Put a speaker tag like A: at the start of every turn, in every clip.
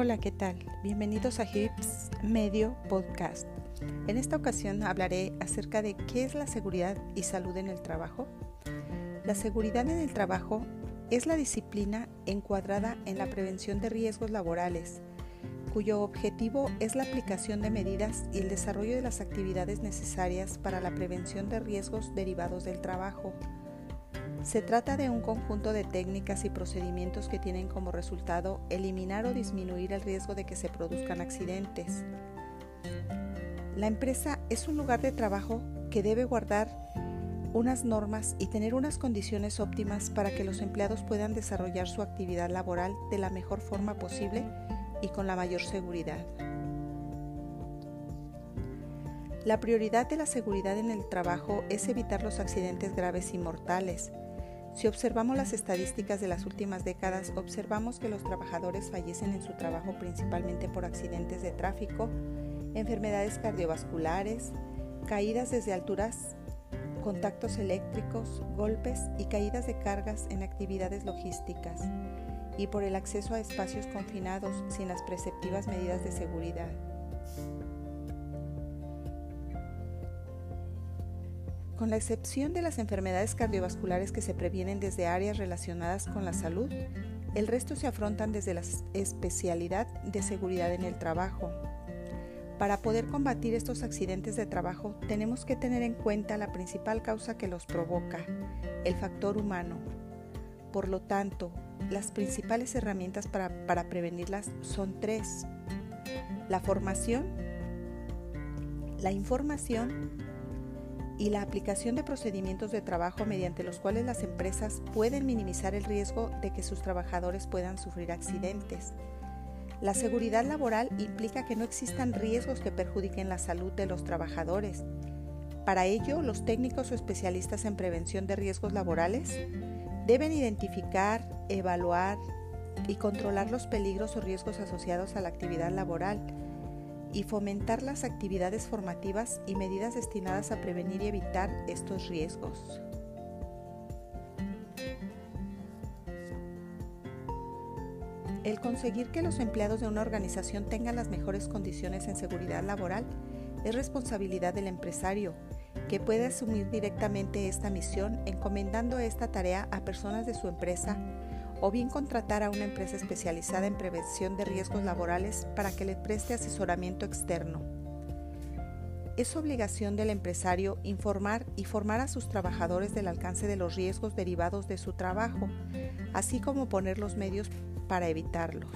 A: Hola, ¿qué tal? Bienvenidos a HIPS Medio Podcast. En esta ocasión hablaré acerca de qué es la seguridad y salud en el trabajo. La seguridad en el trabajo es la disciplina encuadrada en la prevención de riesgos laborales, cuyo objetivo es la aplicación de medidas y el desarrollo de las actividades necesarias para la prevención de riesgos derivados del trabajo se trata de un conjunto de técnicas y procedimientos que tienen como resultado eliminar o disminuir el riesgo de que se produzcan accidentes. La empresa es un lugar de trabajo que debe guardar unas normas y tener unas condiciones óptimas para que los empleados puedan desarrollar su actividad laboral de la mejor forma posible y con la mayor seguridad. La prioridad de la seguridad en el trabajo es evitar los accidentes graves y mortales, si observamos las estadísticas de las últimas décadas, observamos que los trabajadores fallecen en su trabajo principalmente por accidentes de tráfico, enfermedades cardiovasculares, caídas desde alturas, contactos eléctricos, golpes y caídas de cargas en actividades logísticas, y por el acceso a espacios confinados sin las preceptivas medidas de seguridad. Con la excepción de las enfermedades cardiovasculares que se previenen desde áreas relacionadas con la salud, el resto se afrontan desde la especialidad de seguridad en el trabajo. Para poder combatir estos accidentes de trabajo tenemos que tener en cuenta la principal causa que los provoca, el factor humano. Por lo tanto, las principales herramientas para, prevenirlas son tres. La formación, la información y la aplicación de procedimientos de trabajo mediante los cuales las empresas pueden minimizar el riesgo de que sus trabajadores puedan sufrir accidentes. La seguridad laboral implica que no existan riesgos que perjudiquen la salud de los trabajadores. Para ello, los técnicos o especialistas en prevención de riesgos laborales deben identificar, evaluar y controlar los peligros o riesgos asociados a la actividad laboral y fomentar las actividades formativas y medidas destinadas a prevenir y evitar estos riesgos. El conseguir que los empleados de una organización tengan las mejores condiciones en seguridad laboral es responsabilidad del empresario, que puede asumir directamente esta misión encomendando esta tarea a personas de su empresa o bien contratar a una empresa especializada en prevención de riesgos laborales para que le preste asesoramiento externo. Es obligación del empresario informar y formar a sus trabajadores del alcance de los riesgos derivados de su trabajo, así como poner los medios para evitarlos.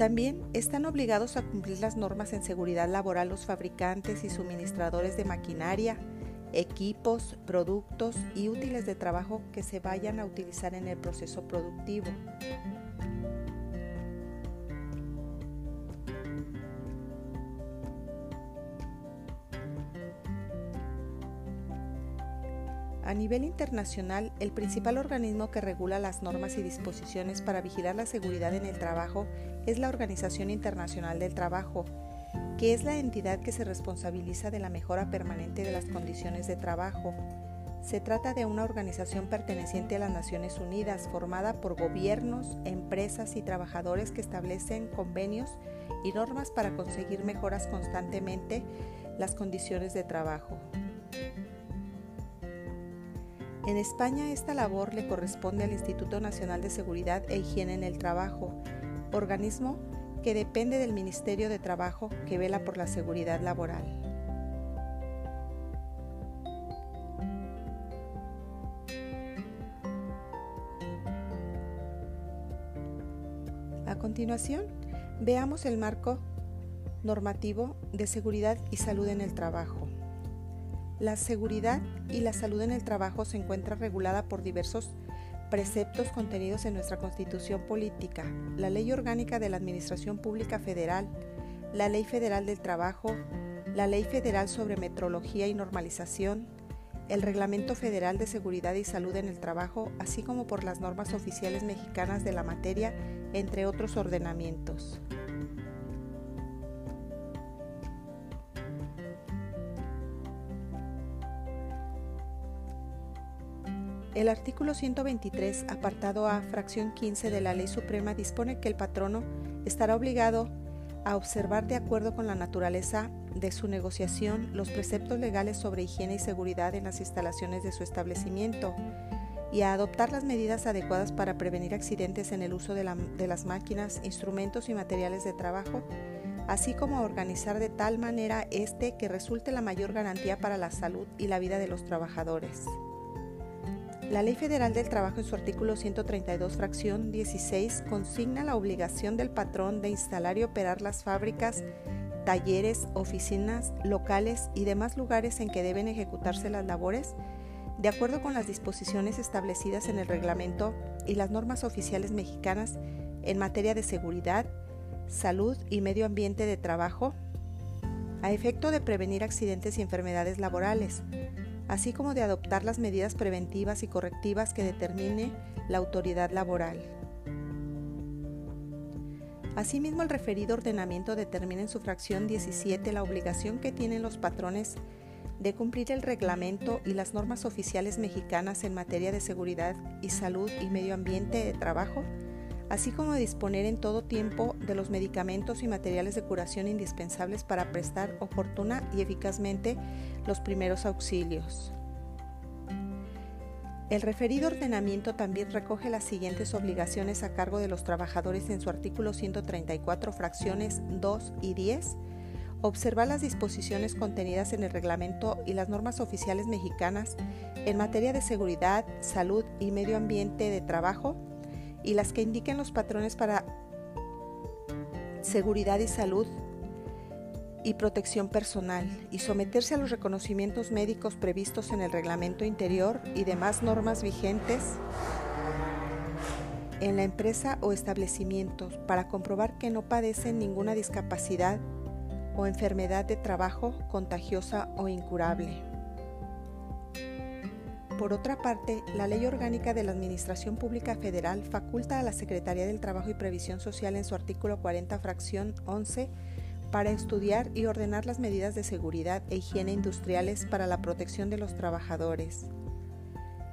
A: También están obligados a cumplir las normas en seguridad laboral los fabricantes y suministradores de maquinaria, equipos, productos y útiles de trabajo que se vayan a utilizar en el proceso productivo. A nivel internacional, el principal organismo que regula las normas y disposiciones para vigilar la seguridad en el trabajo es la Organización Internacional del Trabajo, que es la entidad que se responsabiliza de la mejora permanente de las condiciones de trabajo. Se trata de una organización perteneciente a las Naciones Unidas, formada por gobiernos, empresas y trabajadores que establecen convenios y normas para conseguir mejoras constantemente las condiciones de trabajo. En España esta labor le corresponde al Instituto Nacional de Seguridad e Higiene en el Trabajo, organismo que depende del Ministerio de Trabajo que vela por la seguridad laboral. A continuación, veamos el marco normativo de seguridad y salud en el trabajo. La seguridad y la salud en el trabajo se encuentra regulada por diversos preceptos contenidos en nuestra Constitución Política, la Ley Orgánica de la Administración Pública Federal, la Ley Federal del Trabajo, la Ley Federal sobre Metrología y Normalización, el Reglamento Federal de Seguridad y Salud en el Trabajo, así como por las normas oficiales mexicanas de la materia, entre otros ordenamientos. El artículo 123, apartado A, fracción 15 de la Ley Suprema dispone que el patrono estará obligado a observar de acuerdo con la naturaleza de su negociación los preceptos legales sobre higiene y seguridad en las instalaciones de su establecimiento y a adoptar las medidas adecuadas para prevenir accidentes en el uso de, las máquinas, instrumentos y materiales de trabajo, así como a organizar de tal manera este que resulte la mayor garantía para la salud y la vida de los trabajadores. La Ley Federal del Trabajo en su artículo 132, fracción 16, consigna la obligación del patrón de instalar y operar las fábricas, talleres, oficinas, locales y demás lugares en que deben ejecutarse las labores, de acuerdo con las disposiciones establecidas en el reglamento y las normas oficiales mexicanas en materia de seguridad, salud y medio ambiente de trabajo, a efecto de prevenir accidentes y enfermedades laborales, así como de adoptar las medidas preventivas y correctivas que determine la autoridad laboral. Asimismo, el referido ordenamiento determina en su fracción 17 la obligación que tienen los patrones de cumplir el reglamento y las normas oficiales mexicanas en materia de seguridad y salud y medio ambiente de trabajo, así como disponer en todo tiempo de los medicamentos y materiales de curación indispensables para prestar oportuna y eficazmente los primeros auxilios. El referido ordenamiento también recoge las siguientes obligaciones a cargo de los trabajadores en su artículo 134, fracciones 2 y 10, observar las disposiciones contenidas en el reglamento y las normas oficiales mexicanas en materia de seguridad, salud y medio ambiente de trabajo, y las que indiquen los patrones para seguridad y salud y protección personal y someterse a los reconocimientos médicos previstos en el reglamento interior y demás normas vigentes en la empresa o establecimientos para comprobar que no padecen ninguna discapacidad o enfermedad de trabajo contagiosa o incurable. Por otra parte, la Ley Orgánica de la Administración Pública Federal faculta a la Secretaría del Trabajo y Previsión Social en su artículo 40, fracción 11, para estudiar y ordenar las medidas de seguridad e higiene industriales para la protección de los trabajadores.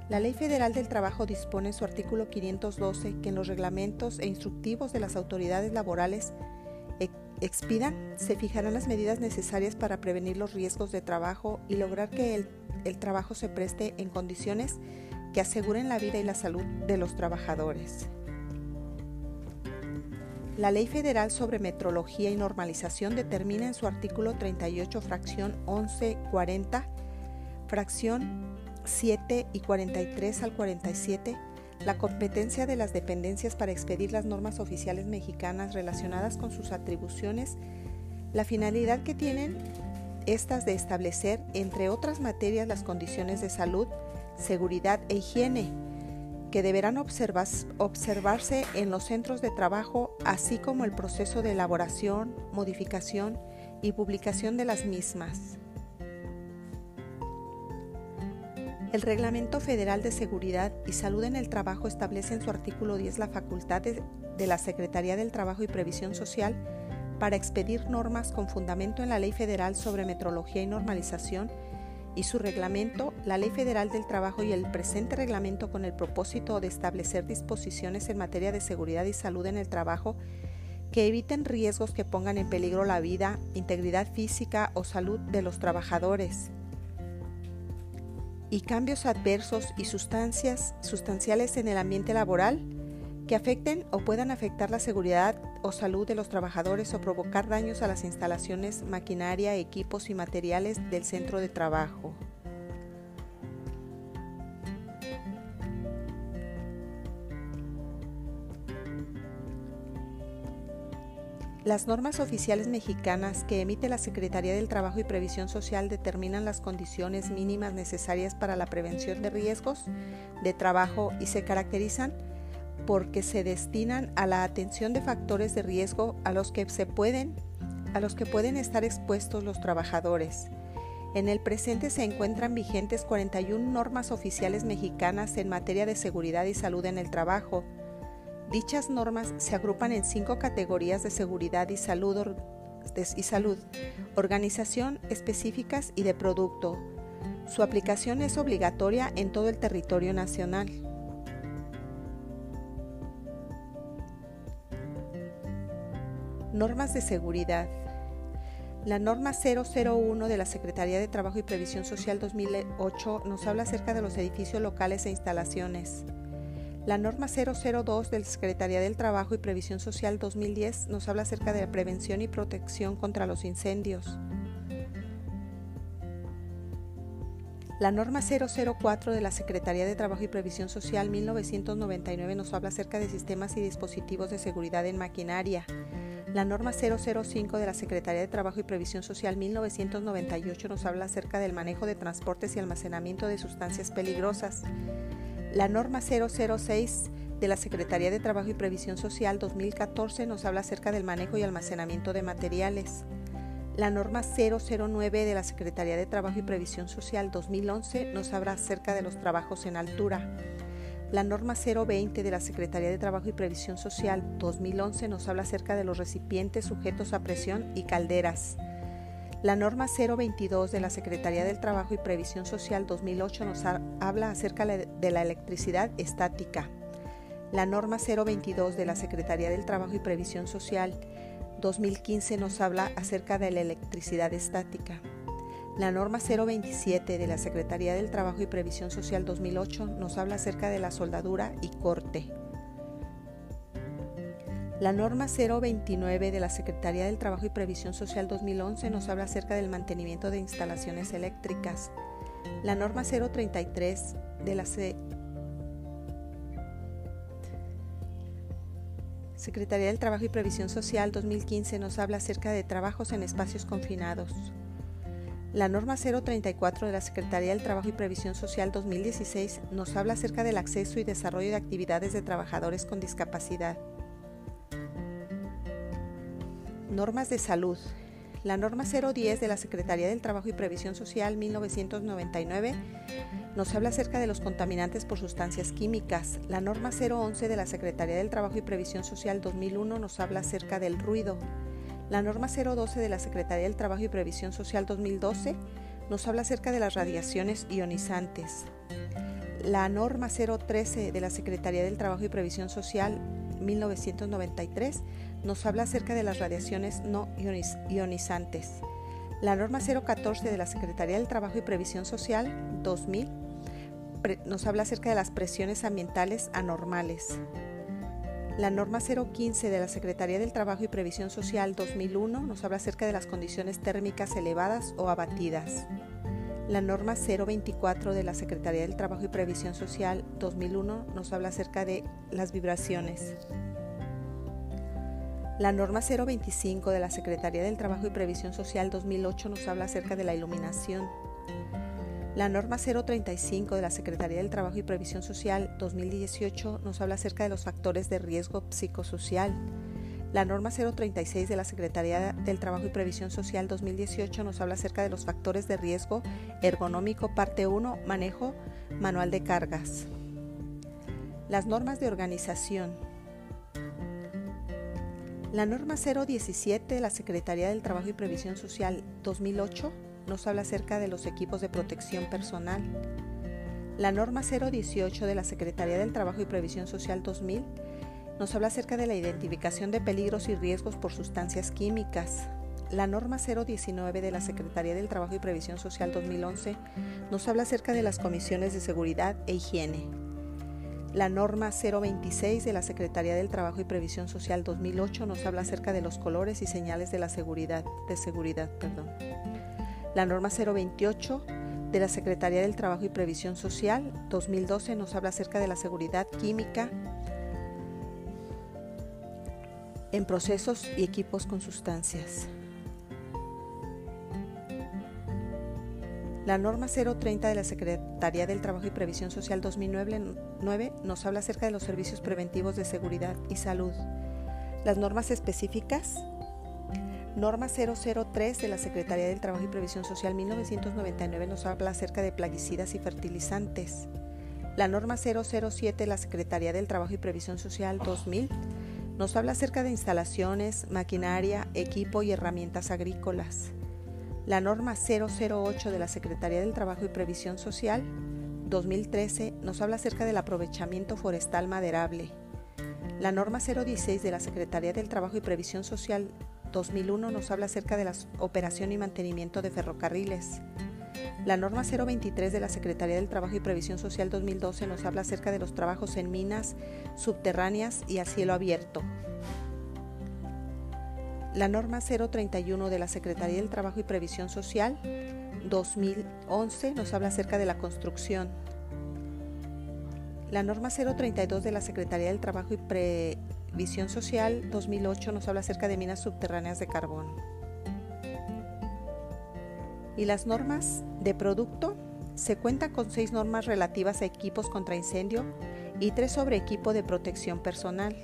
A: La Ley Federal del Trabajo dispone en su artículo 512 que en los reglamentos e instructivos de las autoridades laborales expidan se fijarán las medidas necesarias para prevenir los riesgos de trabajo y lograr que el trabajo se preste en condiciones que aseguren la vida y la salud de los trabajadores. La Ley Federal sobre Metrología y Normalización determina en su artículo 38, fracción 1140, fracción 7 y 43 al 47, la competencia de las dependencias para expedir las normas oficiales mexicanas relacionadas con sus atribuciones, la finalidad que tienen estas de establecer, entre otras materias, las condiciones de salud, seguridad e higiene que deberán observarse en los centros de trabajo, así como el proceso de elaboración, modificación y publicación de las mismas. El Reglamento Federal de Seguridad y Salud en el Trabajo establece en su artículo 10 la facultad de, la Secretaría del Trabajo y Previsión Social para expedir normas con fundamento en la Ley Federal sobre Metrología y Normalización y su reglamento, la Ley Federal del Trabajo y el presente reglamento con el propósito de establecer disposiciones en materia de seguridad y salud en el trabajo que eviten riesgos que pongan en peligro la vida, integridad física o salud de los trabajadores y cambios adversos y sustancias sustanciales en el ambiente laboral que afecten o puedan afectar la seguridad o salud de los trabajadores o provocar daños a las instalaciones, maquinaria, equipos y materiales del centro de trabajo. Las normas oficiales mexicanas que emite la Secretaría del Trabajo y Previsión Social determinan las condiciones mínimas necesarias para la prevención de riesgos de trabajo y se caracterizan porque se destinan a la atención de factores de riesgo a los que se pueden a los que pueden estar expuestos los trabajadores. En el presente se encuentran vigentes 41 normas oficiales mexicanas en materia de seguridad y salud en el trabajo. Dichas normas se agrupan en cinco categorías de seguridad y salud, y salud organización específicas y de producto, Su aplicación es obligatoria en todo el territorio nacional. Normas de seguridad. La norma 001 de la Secretaría de Trabajo y Previsión Social 2008 nos habla acerca de los edificios locales e instalaciones. La norma 002 de la Secretaría del Trabajo y Previsión Social 2010 nos habla acerca de la prevención y protección contra los incendios. La norma 004 de la Secretaría de Trabajo y Previsión Social 1999 nos habla acerca de sistemas y dispositivos de seguridad en maquinaria. La norma 005 de la Secretaría de Trabajo y Previsión Social 1998 nos habla acerca del manejo de transportes y almacenamiento de sustancias peligrosas. La norma 006 de la Secretaría de Trabajo y Previsión Social 2014 nos habla acerca del manejo y almacenamiento de materiales. La norma 009 de la Secretaría de Trabajo y Previsión Social 2011 nos habla acerca de los trabajos en altura. La norma 020 de la Secretaría de Trabajo y Previsión Social 2011 nos habla acerca de los recipientes sujetos a presión y calderas. La norma 022 de la Secretaría del Trabajo y Previsión Social 2008 nos habla acerca de la electricidad estática. La norma 022 de la Secretaría del Trabajo y Previsión Social 2015 nos habla acerca de la electricidad estática. La norma 027 de la Secretaría del Trabajo y Previsión Social 2008 nos habla acerca de la soldadura y corte. La norma 029 de la Secretaría del Trabajo y Previsión Social 2011 nos habla acerca del mantenimiento de instalaciones eléctricas. La norma 033 de la Secretaría del Trabajo y Previsión Social 2015 nos habla acerca de trabajos en espacios confinados. La norma 034 de la Secretaría del Trabajo y Previsión Social 2016 nos habla acerca del acceso y desarrollo de actividades de trabajadores con discapacidad. Normas de salud. La norma 010 de la Secretaría del Trabajo y Previsión Social 1999 nos habla acerca de los contaminantes por sustancias químicas. La norma 011 de la Secretaría del Trabajo y Previsión Social 2001 nos habla acerca del ruido. La norma 012 de la Secretaría del Trabajo y Previsión Social 2012 nos habla acerca de las radiaciones ionizantes. La norma 013 de la Secretaría del Trabajo y Previsión Social 1993 nos habla acerca de las radiaciones no ionizantes. La norma 014 de la Secretaría del Trabajo y Previsión Social 2000 nos habla acerca de las presiones ambientales anormales. La norma 015 de la Secretaría del Trabajo y Previsión Social 2001 nos habla acerca de las condiciones térmicas elevadas o abatidas. La norma 024 de la Secretaría del Trabajo y Previsión Social 2001 nos habla acerca de las vibraciones. La norma 025 de la Secretaría del Trabajo y Previsión Social 2008 nos habla acerca de la iluminación. La norma 035 de la Secretaría del Trabajo y Previsión Social 2018 nos habla acerca de los factores de riesgo psicosocial. La norma 036 de la Secretaría del Trabajo y Previsión Social 2018 nos habla acerca de los factores de riesgo ergonómico, parte 1, manejo manual de cargas. Las normas de organización. La norma 017 de la Secretaría del Trabajo y Previsión Social 2008 nos habla acerca de los equipos de protección personal. La norma 018 de la Secretaría del Trabajo y Previsión Social 2000 nos habla acerca de la identificación de peligros y riesgos por sustancias químicas. La norma 019 de la Secretaría del Trabajo y Previsión Social 2011 nos habla acerca de las comisiones de seguridad e higiene. La norma 026 de la Secretaría del Trabajo y Previsión Social 2008 nos habla acerca de los colores y señales de la seguridad, de seguridad, perdón. La norma 028 de la Secretaría del Trabajo y Previsión Social 2012 nos habla acerca de la seguridad química en procesos y equipos con sustancias. La norma 030 de la Secretaría del Trabajo y Previsión Social 2009 nos habla acerca de los servicios preventivos de seguridad y salud. Las normas específicas Norma 003 de la Secretaría del Trabajo y Previsión Social 1999 nos habla acerca de plaguicidas y fertilizantes. La norma 007 de la Secretaría del Trabajo y Previsión Social 2000 nos habla acerca de instalaciones, maquinaria, equipo y herramientas agrícolas. La norma 008 de la Secretaría del Trabajo y Previsión Social 2013 nos habla acerca del aprovechamiento forestal maderable. La norma 016 de la Secretaría del Trabajo y Previsión Social 2001 nos habla acerca de la operación y mantenimiento de ferrocarriles. La norma 023 de la Secretaría del Trabajo y Previsión Social 2012 nos habla acerca de los trabajos en minas subterráneas y a cielo abierto. La norma 031 de la Secretaría del Trabajo y Previsión Social 2011 nos habla acerca de la construcción. La norma 032 de la Secretaría del Trabajo y Previsión Social 2008 nos habla acerca de minas subterráneas de carbón. Y las normas de producto se cuentan con seis normas relativas a equipos contra incendio y tres sobre equipo de protección personal.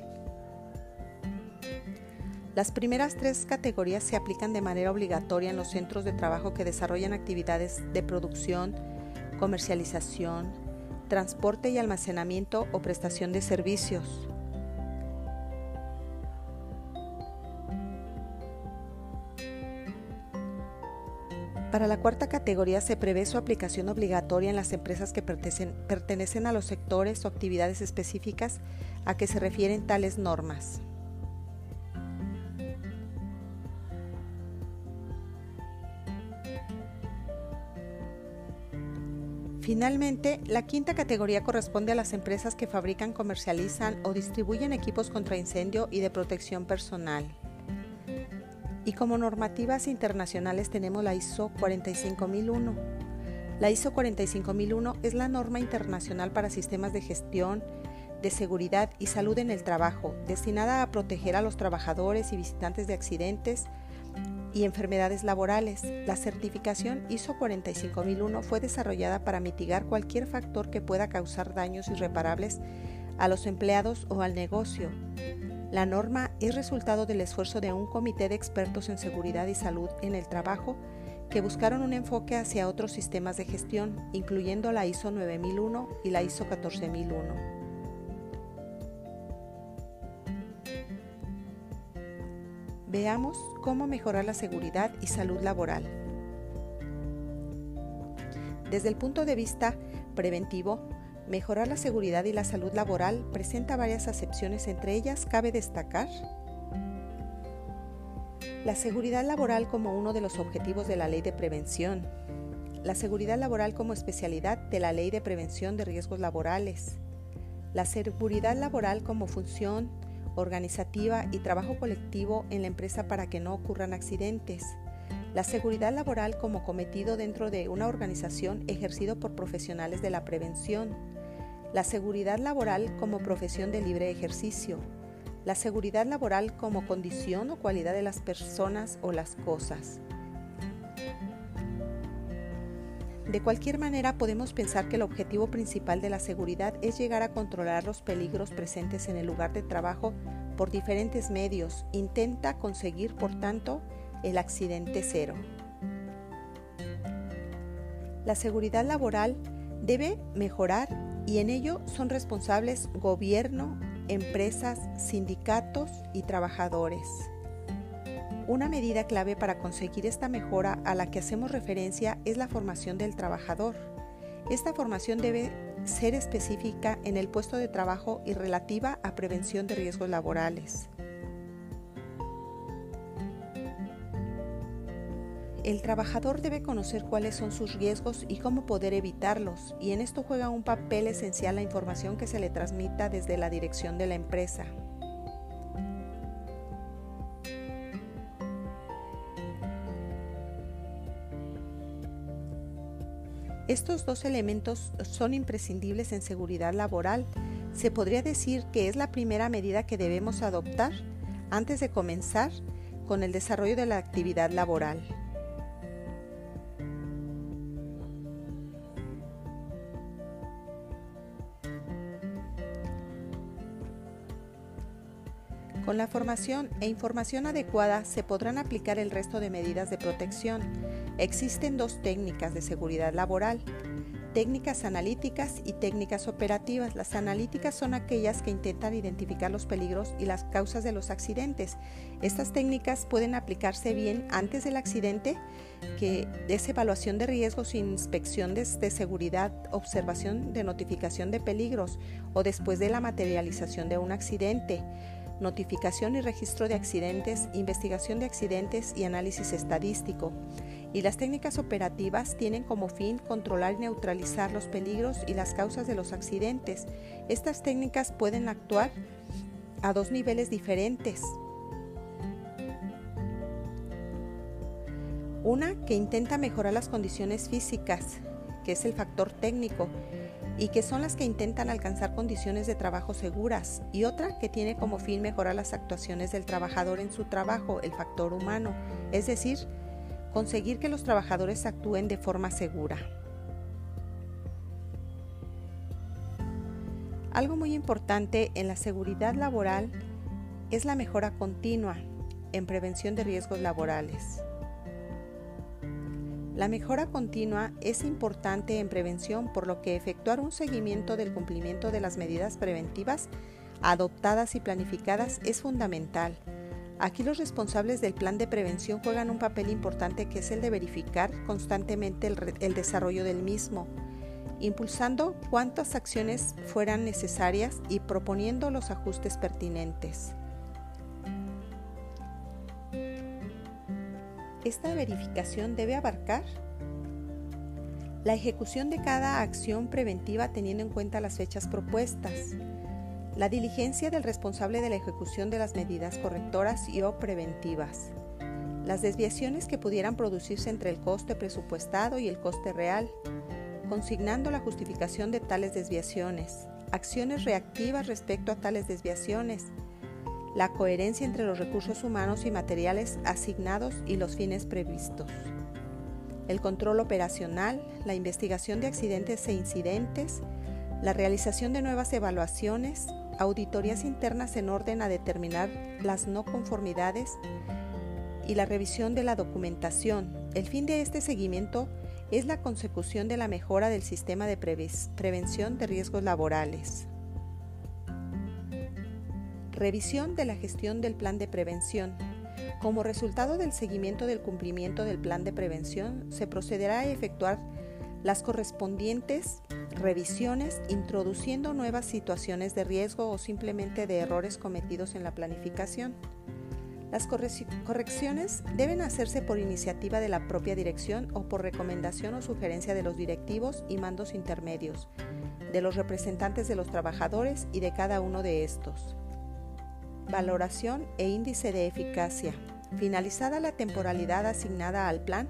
A: Las primeras tres categorías se aplican de manera obligatoria en los centros de trabajo que desarrollan actividades de producción, comercialización, transporte y almacenamiento o prestación de servicios. Para la cuarta categoría se prevé su aplicación obligatoria en las empresas que pertenecen, a los sectores o actividades específicas a que se refieren tales normas. Finalmente, la quinta categoría corresponde a las empresas que fabrican, comercializan o distribuyen equipos contra incendio y de protección personal. Y como normativas internacionales tenemos la ISO 45001. La ISO 45001 es la norma internacional para sistemas de gestión de seguridad y salud en el trabajo, destinada a proteger a los trabajadores y visitantes de accidentes y enfermedades laborales. La certificación ISO 45001 fue desarrollada para mitigar cualquier factor que pueda causar daños irreparables a los empleados o al negocio. La norma es resultado del esfuerzo de un comité de expertos en seguridad y salud en el trabajo que buscaron un enfoque hacia otros sistemas de gestión, incluyendo la ISO 9001 y la ISO 14001. Veamos cómo mejorar la seguridad y salud laboral. Desde el punto de vista preventivo, Mejorar la seguridad y la salud laboral presenta varias acepciones, entre ellas cabe destacar la seguridad laboral como uno de los objetivos de la ley de prevención, la seguridad laboral como especialidad de la ley de prevención de riesgos laborales, la seguridad laboral como función organizativa y trabajo colectivo en la empresa para que no ocurran accidentes, la seguridad laboral como cometido dentro de una organización ejercido por profesionales de la prevención, la seguridad laboral como profesión de libre ejercicio, la seguridad laboral como condición o cualidad de las personas o las cosas. De cualquier manera, podemos pensar que el objetivo principal de la seguridad es llegar a controlar los peligros presentes en el lugar de trabajo por diferentes medios. Intenta conseguir, por tanto, el accidente cero. La seguridad laboral debe mejorar y en ello son responsables gobierno, empresas, sindicatos y trabajadores. Una medida clave para conseguir esta mejora a la que hacemos referencia es la formación del trabajador. Esta formación debe ser específica en el puesto de trabajo y relativa a prevención de riesgos laborales. El trabajador debe conocer cuáles son sus riesgos y cómo poder evitarlos, y en esto juega un papel esencial la información que se le transmita desde la dirección de la empresa. Estos dos elementos son imprescindibles en seguridad laboral. Se podría decir que es la primera medida que debemos adoptar antes de comenzar con el desarrollo de la actividad laboral. Con la formación e información adecuada se podrán aplicar el resto de medidas de protección. Existen dos técnicas de seguridad laboral. técnicas analíticas y técnicas operativas. Las analíticas son aquellas que intentan identificar los peligros y las causas de los accidentes. Estas técnicas pueden aplicarse bien antes del accidente, que es evaluación de riesgos, inspección de, de seguridad, observación de notificación de peligros o después de la materialización de un accidente notificación y registro de accidentes, investigación de accidentes y análisis estadístico. Y las técnicas operativas tienen como fin controlar y neutralizar los peligros y las causas de los accidentes. Estas técnicas pueden actuar a dos niveles diferentes. Una que intenta mejorar las condiciones físicas, que es el factor técnico, y que son las que intentan alcanzar condiciones de trabajo seguras, y otra que tiene como fin mejorar las actuaciones del trabajador en su trabajo, el factor humano, es decir, conseguir que los trabajadores actúen de forma segura. Algo muy importante en la seguridad laboral es la mejora continua en prevención de riesgos laborales. La mejora continua es importante en prevención, por lo que efectuar un seguimiento del cumplimiento de las medidas preventivas adoptadas y planificadas es fundamental. Aquí los responsables del plan de prevención juegan un papel importante que es el de verificar constantemente el, desarrollo del mismo, impulsando cuántas acciones fueran necesarias y proponiendo los ajustes pertinentes. Esta verificación debe abarcar la ejecución de cada acción preventiva teniendo en cuenta las fechas propuestas, la diligencia del responsable de la ejecución de las medidas correctoras y o preventivas, las desviaciones que pudieran producirse entre el coste presupuestado y el coste real, consignando la justificación de tales desviaciones, acciones reactivas respecto a tales desviaciones, la coherencia entre los recursos humanos y materiales asignados y los fines previstos. El control operacional, la investigación de accidentes e incidentes, la realización de nuevas evaluaciones, auditorías internas en orden a determinar las no conformidades y la revisión de la documentación. El fin de este seguimiento es la consecución de la mejora del sistema de prevención de riesgos laborales. Revisión de la gestión del plan de prevención. Como resultado del seguimiento del cumplimiento del plan de prevención, se procederá a efectuar las correspondientes revisiones introduciendo nuevas situaciones de riesgo o simplemente de errores cometidos en la planificación. Las correcciones deben hacerse por iniciativa de la propia dirección o por recomendación o sugerencia de los directivos y mandos intermedios, de los representantes de los trabajadores y de cada uno de estos. Valoración e índice de eficacia. Finalizada la temporalidad asignada al plan,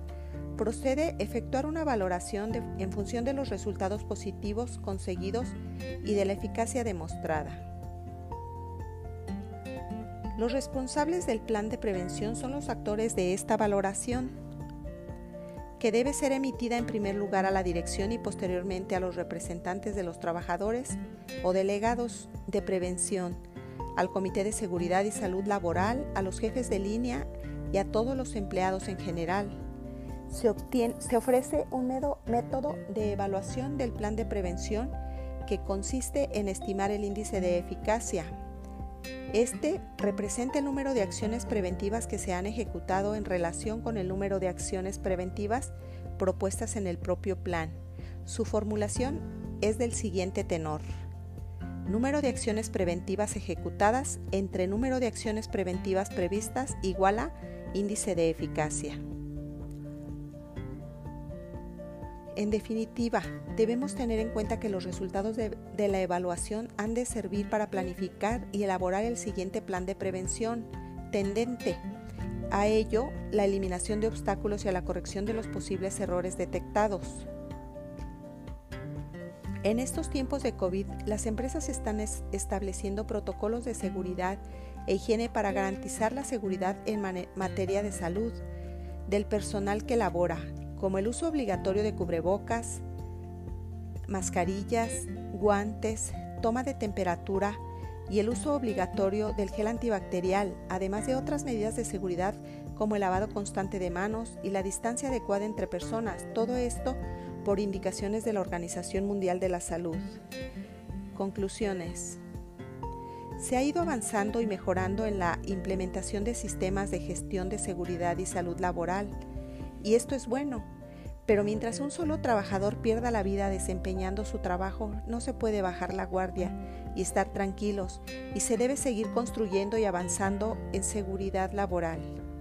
A: procede efectuar una valoración en función de los resultados positivos conseguidos y de la eficacia demostrada. Los responsables del plan de prevención son los actores de esta valoración, que debe ser emitida en primer lugar a la dirección y posteriormente a los representantes de los trabajadores o delegados de prevención al Comité de Seguridad y Salud Laboral, a los jefes de línea y a todos los empleados en general. Se, ofrece un método de evaluación del plan de prevención que consiste en estimar el índice de eficacia. Este representa el número de acciones preventivas que se han ejecutado en relación con el número de acciones preventivas propuestas en el propio plan. Su formulación es del siguiente tenor número de acciones preventivas ejecutadas entre número de acciones preventivas previstas igual a índice de eficacia. En definitiva, debemos tener en cuenta que los resultados de, la evaluación han de servir para planificar y elaborar el siguiente plan de prevención tendente a ello la eliminación de obstáculos y a la corrección de los posibles errores detectados. En estos tiempos de COVID, las empresas están estableciendo protocolos de seguridad e higiene para garantizar la seguridad en materia de salud del personal que labora, como el uso obligatorio de cubrebocas, mascarillas, guantes, toma de temperatura y el uso obligatorio del gel antibacterial, además de otras medidas de seguridad como el lavado constante de manos y la distancia adecuada entre personas. Todo esto por indicaciones de la Organización Mundial de la Salud. Conclusiones. Se ha ido avanzando y mejorando en la implementación de sistemas de gestión de seguridad y salud laboral, y esto es bueno, pero mientras un solo trabajador pierda la vida desempeñando su trabajo, no se puede bajar la guardia y estar tranquilos, y se debe seguir construyendo y avanzando en seguridad laboral.